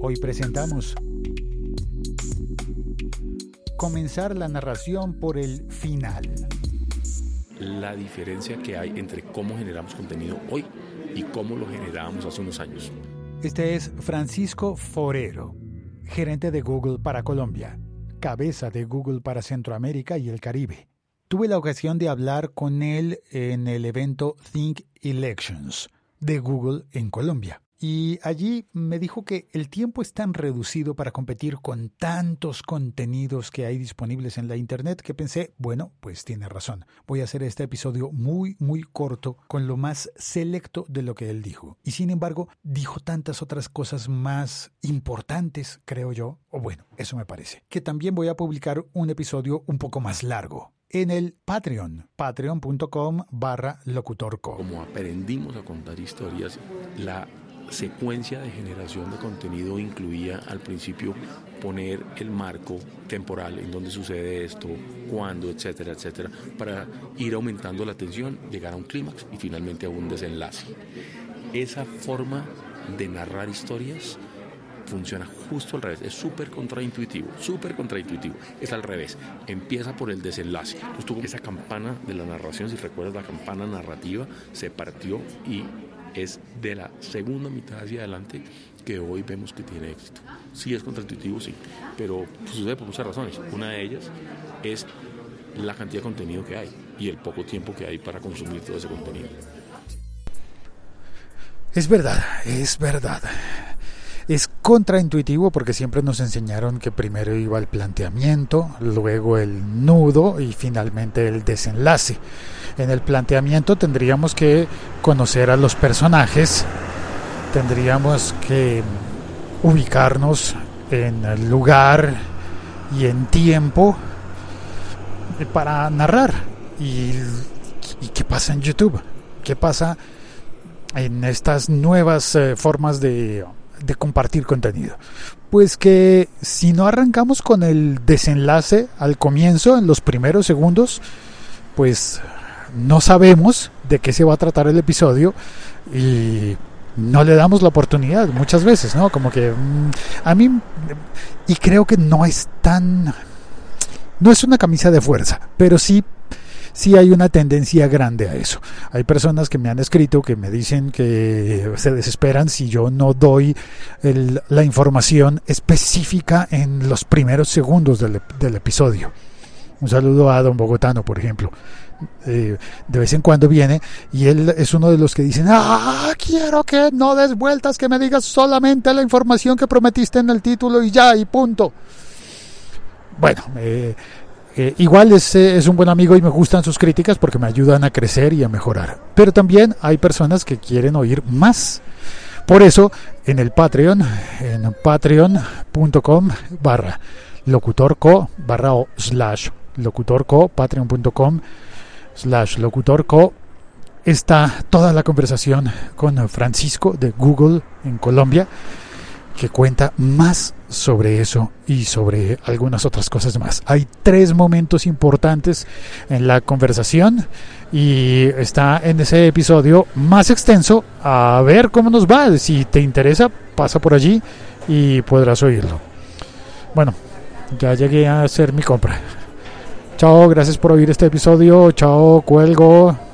Hoy presentamos comenzar la narración por el final. La diferencia que hay entre cómo generamos contenido hoy y cómo lo generábamos hace unos años. Este es Francisco Forero, gerente de Google para Colombia, cabeza de Google para Centroamérica y el Caribe. Tuve la ocasión de hablar con él en el evento Think Elections de Google en Colombia. Y allí me dijo que el tiempo es tan reducido para competir con tantos contenidos que hay disponibles en la Internet que pensé, bueno, pues tiene razón. Voy a hacer este episodio muy, muy corto con lo más selecto de lo que él dijo. Y sin embargo, dijo tantas otras cosas más importantes, creo yo, o bueno, eso me parece, que también voy a publicar un episodio un poco más largo en el Patreon, patreon.com barra locutorco. Como aprendimos a contar historias, la secuencia de generación de contenido incluía al principio poner el marco temporal en donde sucede esto, cuándo, etcétera, etcétera, para ir aumentando la tensión, llegar a un clímax y finalmente a un desenlace. Esa forma de narrar historias funciona justo al revés, es súper contraintuitivo, súper contraintuitivo, es al revés, empieza por el desenlace. Esa campana de la narración, si recuerdas la campana narrativa, se partió y es de la segunda mitad hacia adelante que hoy vemos que tiene éxito. Sí es contraintuitivo, sí, pero sucede por muchas razones. Una de ellas es la cantidad de contenido que hay y el poco tiempo que hay para consumir todo ese contenido. Es verdad, es verdad. Es contraintuitivo porque siempre nos enseñaron que primero iba el planteamiento, luego el nudo y finalmente el desenlace. En el planteamiento tendríamos que conocer a los personajes, tendríamos que ubicarnos en lugar y en tiempo para narrar. ¿Y, y qué pasa en YouTube? ¿Qué pasa en estas nuevas eh, formas de de compartir contenido? Pues que si no arrancamos con el desenlace al comienzo, en los primeros segundos, pues no sabemos de qué se va a tratar el episodio y no le damos la oportunidad muchas veces, ¿no? Como que mm, a mí, y creo que no es tan, no es una camisa de fuerza, pero sí sí hay una tendencia grande a eso. Hay personas que me han escrito que me dicen que se desesperan si yo no doy la información específica en los primeros segundos del, episodio. Un saludo a Don Bogotano, por ejemplo. Eh, de vez en cuando viene y él es uno de los que dicen, ah, quiero que no des vueltas, que me digas solamente la información que prometiste en el título y ya, y punto. Bueno, eh, igual es, es, un buen amigo y me gustan sus críticas porque me ayudan a crecer y a mejorar. Pero también hay personas que quieren oír más. Por eso, en el Patreon, en patreon.com barra locutorco barra o slash locutorco, patreon.com slash locutorco, está toda la conversación con Francisco de Google en Colombia que cuenta más sobre eso y sobre algunas otras cosas más. Hay tres momentos importantes en la conversación y está en ese episodio más extenso. A ver cómo nos va. Si te interesa, pasa por allí y podrás oírlo. Bueno, ya llegué a hacer mi compra. Chao, gracias por oír este episodio. Chao, cuelgo.